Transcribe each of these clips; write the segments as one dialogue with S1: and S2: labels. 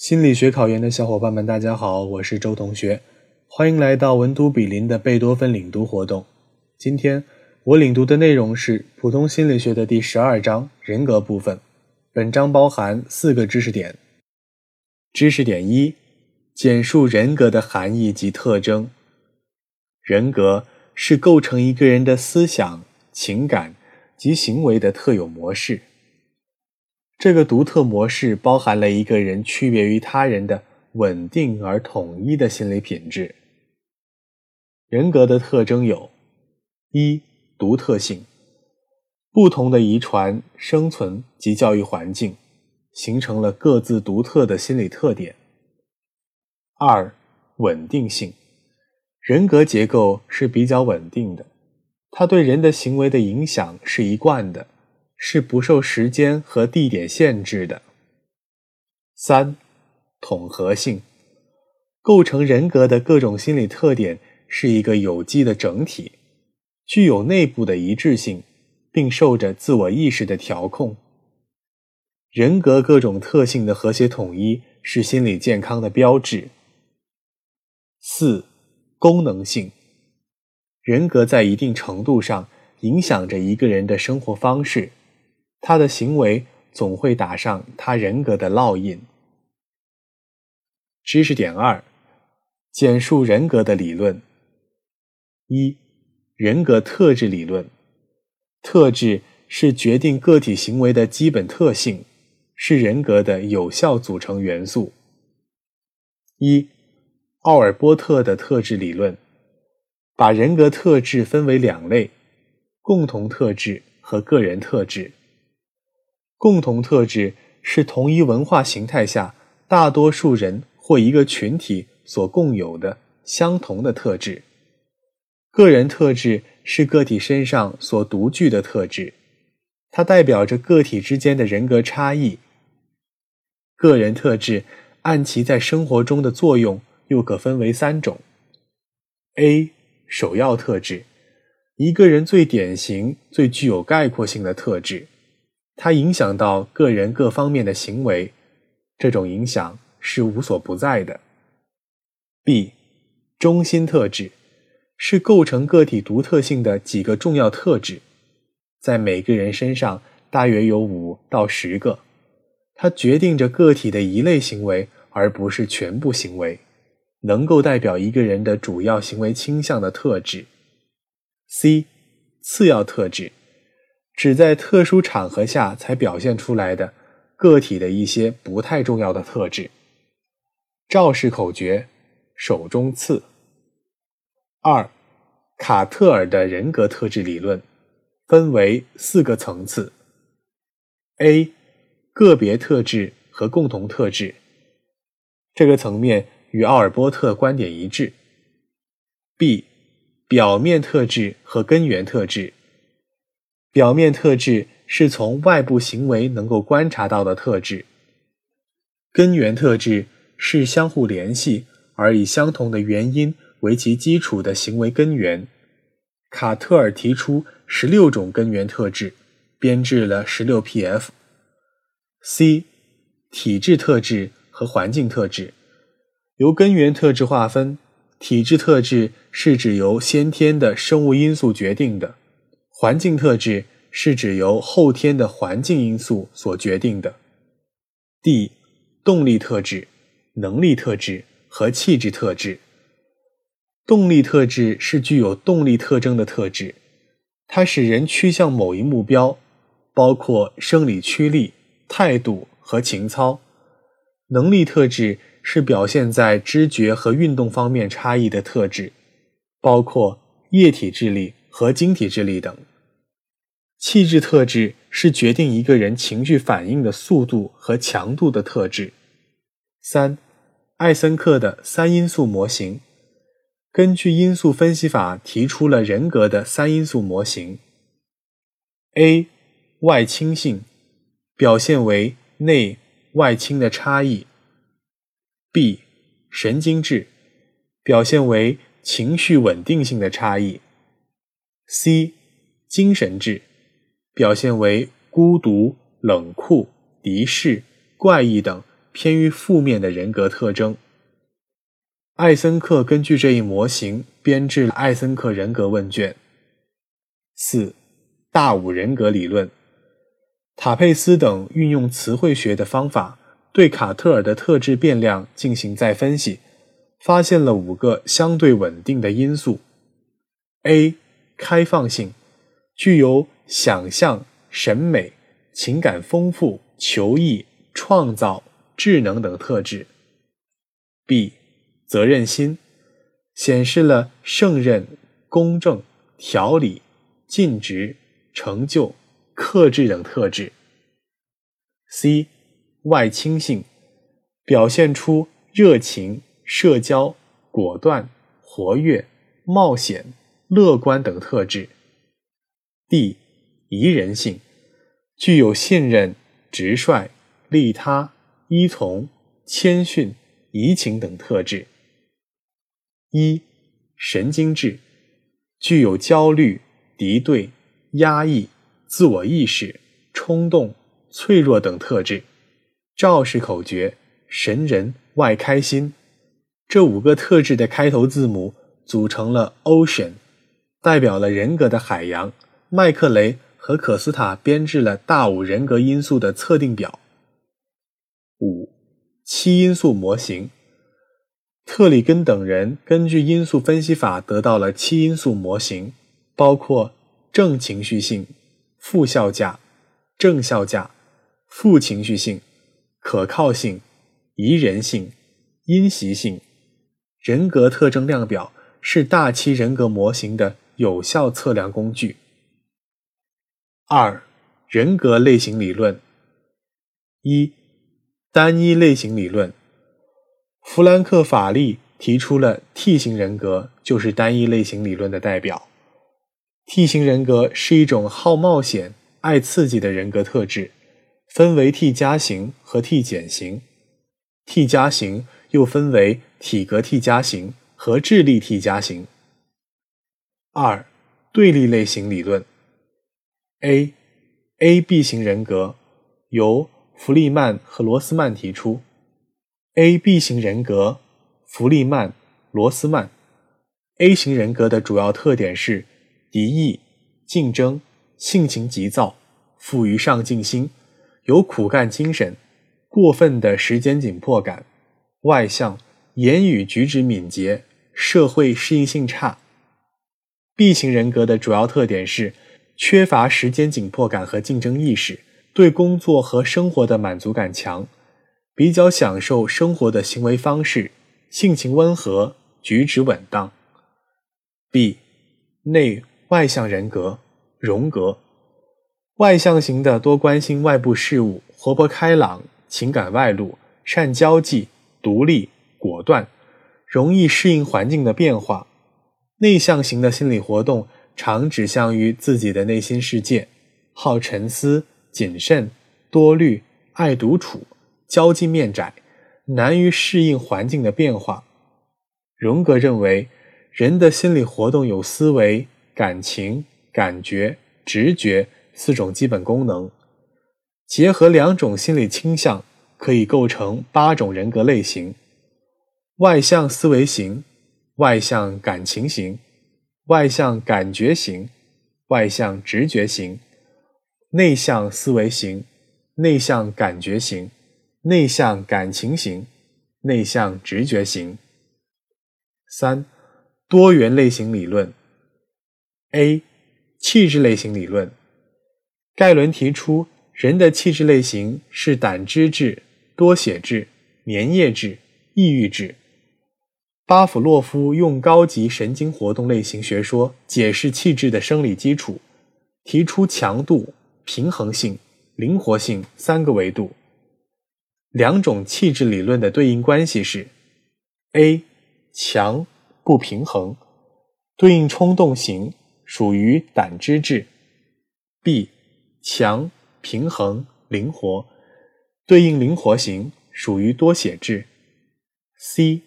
S1: 心理学考研的小伙伴们，大家好，我是周同学，欢迎来到文都比邻的贝多芬领读活动。今天我领读的内容是普通心理学的第十二章人格部分。本章包含四个知识点。知识点一：简述人格的含义及特征。人格是构成一个人的思想、情感及行为的特有模式。这个独特模式包含了一个人区别于他人的稳定而统一的心理品质。人格的特征有：一、独特性，不同的遗传、生存及教育环境形成了各自独特的心理特点；二、稳定性，人格结构是比较稳定的，它对人的行为的影响是一贯的。是不受时间和地点限制的。三、统合性，构成人格的各种心理特点是一个有机的整体，具有内部的一致性，并受着自我意识的调控。人格各种特性的和谐统一是心理健康的标志。四、功能性，人格在一定程度上影响着一个人的生活方式。他的行为总会打上他人格的烙印。知识点二：简述人格的理论。一、人格特质理论。特质是决定个体行为的基本特性，是人格的有效组成元素。一、奥尔波特的特质理论，把人格特质分为两类：共同特质和个人特质。共同特质是同一文化形态下大多数人或一个群体所共有的相同的特质。个人特质是个体身上所独具的特质，它代表着个体之间的人格差异。个人特质按其在生活中的作用又可分为三种：A. 首要特质，一个人最典型、最具有概括性的特质。它影响到个人各方面的行为，这种影响是无所不在的。B，中心特质是构成个体独特性的几个重要特质，在每个人身上大约有五到十个，它决定着个体的一类行为，而不是全部行为，能够代表一个人的主要行为倾向的特质。C，次要特质。只在特殊场合下才表现出来的个体的一些不太重要的特质。赵氏口诀：手中刺。二，卡特尔的人格特质理论分为四个层次：A，个别特质和共同特质，这个层面与奥尔波特观点一致；B，表面特质和根源特质。表面特质是从外部行为能够观察到的特质，根源特质是相互联系而以相同的原因为其基础的行为根源。卡特尔提出十六种根源特质，编制了十六 PF。C 体质特质和环境特质由根源特质划分，体质特质是指由先天的生物因素决定的。环境特质是指由后天的环境因素所决定的。D. 动力特质、能力特质和气质特质。动力特质是具有动力特征的特质，它使人趋向某一目标，包括生理驱力、态度和情操。能力特质是表现在知觉和运动方面差异的特质，包括液体智力和晶体智力等。气质特质是决定一个人情绪反应的速度和强度的特质。三，艾森克的三因素模型，根据因素分析法提出了人格的三因素模型。A，外倾性，表现为内外倾的差异。B，神经质，表现为情绪稳定性的差异。C，精神质。表现为孤独、冷酷、敌视、怪异等偏于负面的人格特征。艾森克根据这一模型编制了艾森克人格问卷。四、大五人格理论。塔佩斯等运用词汇学的方法，对卡特尔的特质变量进行再分析，发现了五个相对稳定的因素：A. 开放性，具有想象、审美、情感丰富、求异、创造、智能等特质；B. 责任心，显示了胜任、公正、条理、尽职、成就。克制等特质。C. 外倾性，表现出热情、社交、果断、活跃、冒险、乐观等特质。D. 宜人性，具有信任、直率、利他、依从、谦逊、移情等特质。一、神经质，具有焦虑、敌对、压抑。自我意识、冲动、脆弱等特质。赵氏口诀：神人外开心。这五个特质的开头字母组成了 Ocean，代表了人格的海洋。麦克雷和可斯塔编制了大五人格因素的测定表。五七因素模型。特里根等人根据因素分析法得到了七因素模型，包括正情绪性。负效价、正效价、负情绪性、可靠性、宜人性、因习性。人格特征量表是大七人格模型的有效测量工具。二、人格类型理论。一、单一类型理论。弗兰克·法利提出了 T 型人格就是单一类型理论的代表。T 型人格是一种好冒险、爱刺激的人格特质，分为 T 加型和 T 减型。T 加型又分为体格 T 加型和智力 T 加型。二、对立类型理论。A、AB 型人格由弗利曼和罗斯曼提出。AB 型人格，弗利曼、罗斯曼。A 型人格的主要特点是。敌意、竞争、性情急躁、富于上进心、有苦干精神、过分的时间紧迫感、外向、言语举止敏捷、社会适应性差。B 型人格的主要特点是缺乏时间紧迫感和竞争意识，对工作和生活的满足感强，比较享受生活的行为方式，性情温和，举止稳当。B 内。外向人格，荣格，外向型的多关心外部事物，活泼开朗，情感外露，善交际，独立果断，容易适应环境的变化。内向型的心理活动常指向于自己的内心世界，好沉思，谨慎，多虑，爱独处，交际面窄，难于适应环境的变化。荣格认为，人的心理活动有思维。感情、感觉、直觉四种基本功能，结合两种心理倾向，可以构成八种人格类型：外向思维型、外向感情型、外向感觉型、外向直觉型、内向思维型、内向感觉型、内向感情型、内向直觉型。三、多元类型理论。A. 气质类型理论，盖伦提出，人的气质类型是胆汁质、多血质、粘液质、抑郁质。巴甫洛夫用高级神经活动类型学说解释气质的生理基础，提出强度、平衡性、灵活性三个维度。两种气质理论的对应关系是：A. 强不平衡，对应冲动型。属于胆汁质，B 强平衡灵活，对应灵活型，属于多血质；C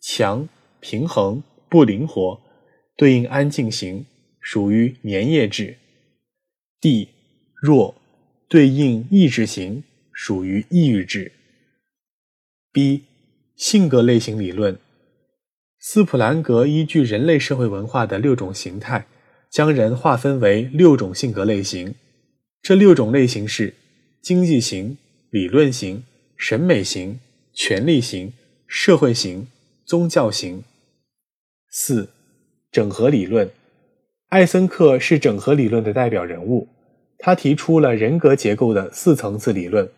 S1: 强平衡不灵活，对应安静型，属于粘液质；D 弱对应抑制型，属于抑郁质。B 性格类型理论。斯普兰格依据人类社会文化的六种形态，将人划分为六种性格类型。这六种类型是经济型、理论型、审美型、权力型、社会型、宗教型。四、整合理论。艾森克是整合理论的代表人物，他提出了人格结构的四层次理论，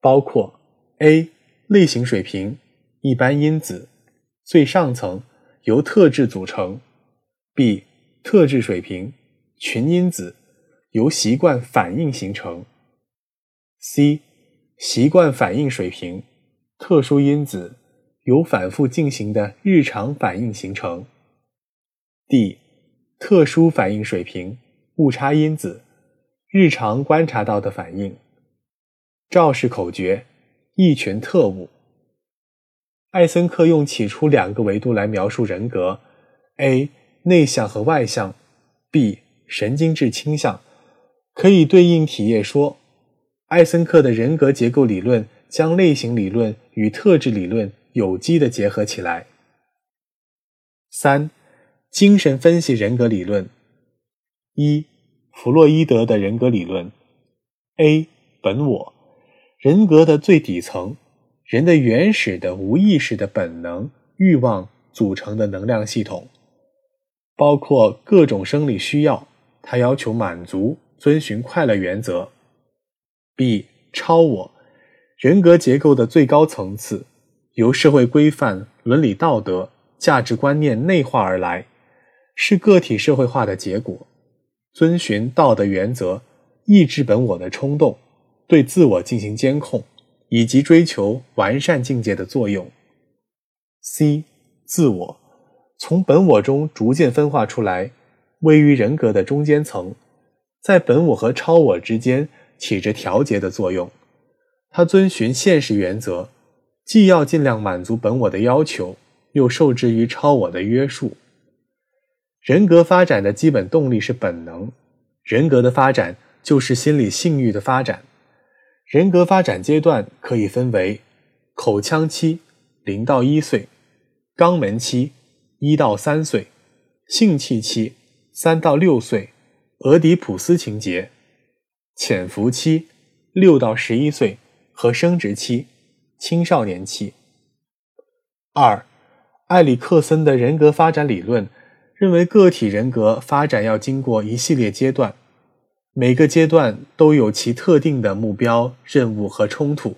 S1: 包括 A 类型水平、一般因子。最上层由特质组成，B 特质水平群因子由习惯反应形成，C 习惯反应水平特殊因子由反复进行的日常反应形成，D 特殊反应水平误差因子日常观察到的反应。肇事口诀：一群特务。艾森克用起初两个维度来描述人格：A 内向和外向，B 神经质倾向，可以对应体液说。艾森克的人格结构理论将类型理论与特质理论有机的结合起来。三、精神分析人格理论。一、弗洛伊德的人格理论。A 本我，人格的最底层。人的原始的无意识的本能欲望组成的能量系统，包括各种生理需要，它要求满足，遵循快乐原则。B 超我，人格结构的最高层次，由社会规范、伦理道德、价值观念内化而来，是个体社会化的结果，遵循道德原则，抑制本我的冲动，对自我进行监控。以及追求完善境界的作用。C 自我从本我中逐渐分化出来，位于人格的中间层，在本我和超我之间起着调节的作用。它遵循现实原则，既要尽量满足本我的要求，又受制于超我的约束。人格发展的基本动力是本能，人格的发展就是心理性欲的发展。人格发展阶段可以分为口腔期（零到一岁）、肛门期（一到三岁）、性器期（三到六岁）、俄狄浦斯情节、潜伏期（六到十一岁）和生殖期（青少年期）。二，埃里克森的人格发展理论认为，个体人格发展要经过一系列阶段。每个阶段都有其特定的目标、任务和冲突，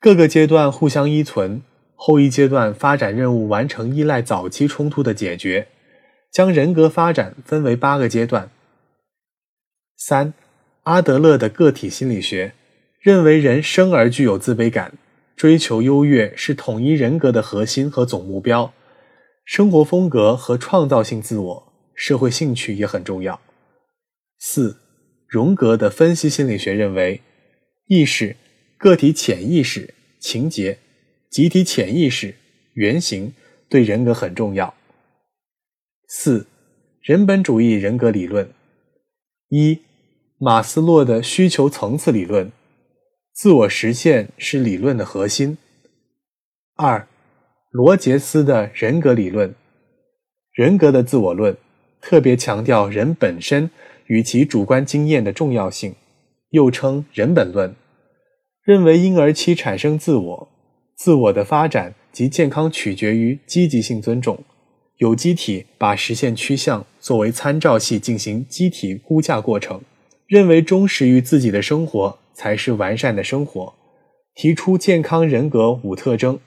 S1: 各个阶段互相依存。后一阶段发展任务完成依赖早期冲突的解决，将人格发展分为八个阶段。三，阿德勒的个体心理学认为，人生而具有自卑感，追求优越是统一人格的核心和总目标。生活风格和创造性自我、社会兴趣也很重要。四。荣格的分析心理学认为，意识、个体潜意识、情节、集体潜意识、原型对人格很重要。四、人本主义人格理论：一、马斯洛的需求层次理论，自我实现是理论的核心。二、罗杰斯的人格理论，人格的自我论，特别强调人本身。与其主观经验的重要性，又称人本论，认为婴儿期产生自我，自我的发展及健康取决于积极性尊重。有机体把实现趋向作为参照系进行机体估价过程，认为忠实于自己的生活才是完善的生活。提出健康人格五特征：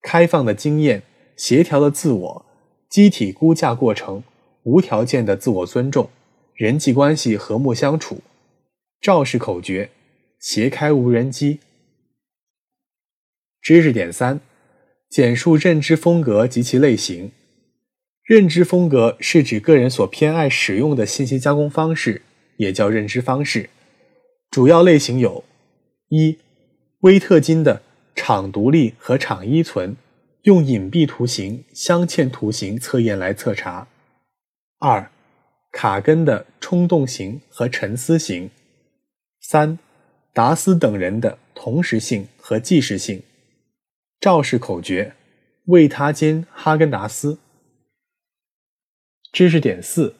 S1: 开放的经验、协调的自我、机体估价过程、无条件的自我尊重。人际关系和睦相处，肇事口诀：斜开无人机。知识点三：简述认知风格及其类型。认知风格是指个人所偏爱使用的信息加工方式，也叫认知方式。主要类型有：一、威特金的场独立和场依存，用隐蔽图形、镶嵌图形测验来测查；二、卡根的冲动型和沉思型，三，达斯等人的同时性和即时性，赵氏口诀：为他煎哈根达斯。知识点四：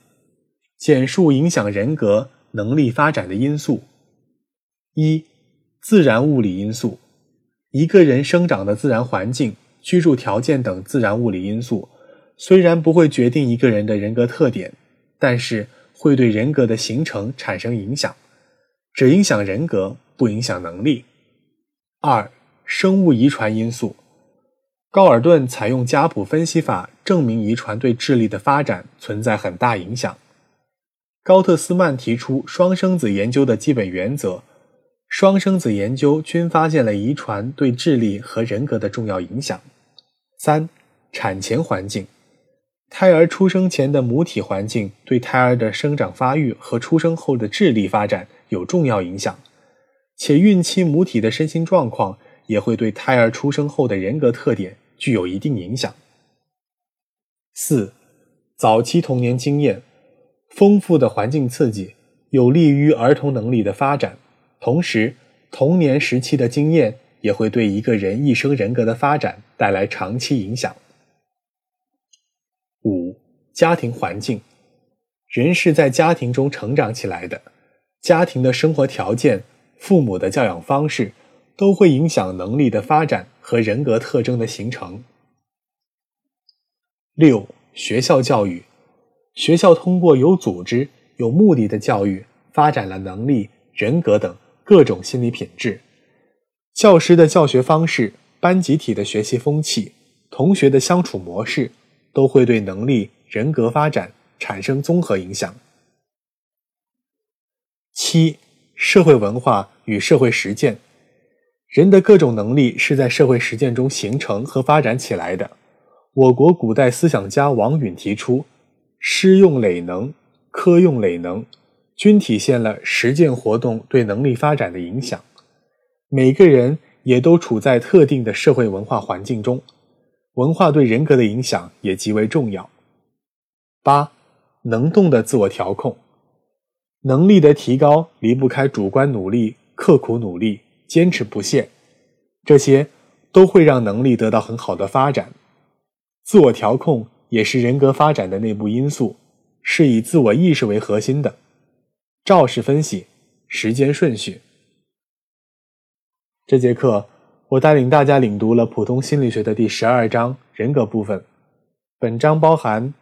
S1: 简述影响人格能力发展的因素。一、自然物理因素。一个人生长的自然环境、居住条件等自然物理因素，虽然不会决定一个人的人格特点，但是会对人格的形成产生影响，只影响人格，不影响能力。二、生物遗传因素。高尔顿采用家谱分析法证明遗传对智力的发展存在很大影响。高特斯曼提出双生子研究的基本原则，双生子研究均发现了遗传对智力和人格的重要影响。三、产前环境，胎儿出生前的母体环境对胎儿的生长发育和出生后的智力发展有重要影响，且孕期母体的身心状况也会对胎儿出生后的人格特点。具有一定影响。四、早期童年经验，丰富的环境刺激有利于儿童能力的发展，同时童年时期的经验也会对一个人一生人格的发展带来长期影响。五、家庭环境，人是在家庭中成长起来的，家庭的生活条件、父母的教养方式都会影响能力的发展。和人格特征的形成。六、学校教育，学校通过有组织、有目的的教育，发展了能力、人格等各种心理品质。教师的教学方式、班集体的学习风气、同学的相处模式，都会对能力、人格发展产生综合影响。七、社会文化与社会实践。人的各种能力是在社会实践中形成和发展起来的。我国古代思想家王允提出“师用累能，科用累能”，均体现了实践活动对能力发展的影响。每个人也都处在特定的社会文化环境中，文化对人格的影响也极为重要。八、能动的自我调控，能力的提高离不开主观努力、刻苦努力。坚持不懈，这些都会让能力得到很好的发展。自我调控也是人格发展的内部因素，是以自我意识为核心的。赵氏分析时间顺序。这节课我带领大家领读了普通心理学的第十二章人格部分。本章包含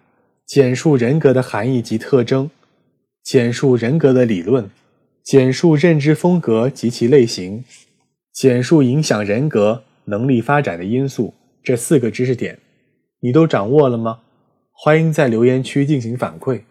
S1: 简述人格的含义及特征，简述人格的理论。简述认知风格及其类型，简述影响人格能力发展的因素，这四个知识点，你都掌握了吗？欢迎在留言区进行反馈。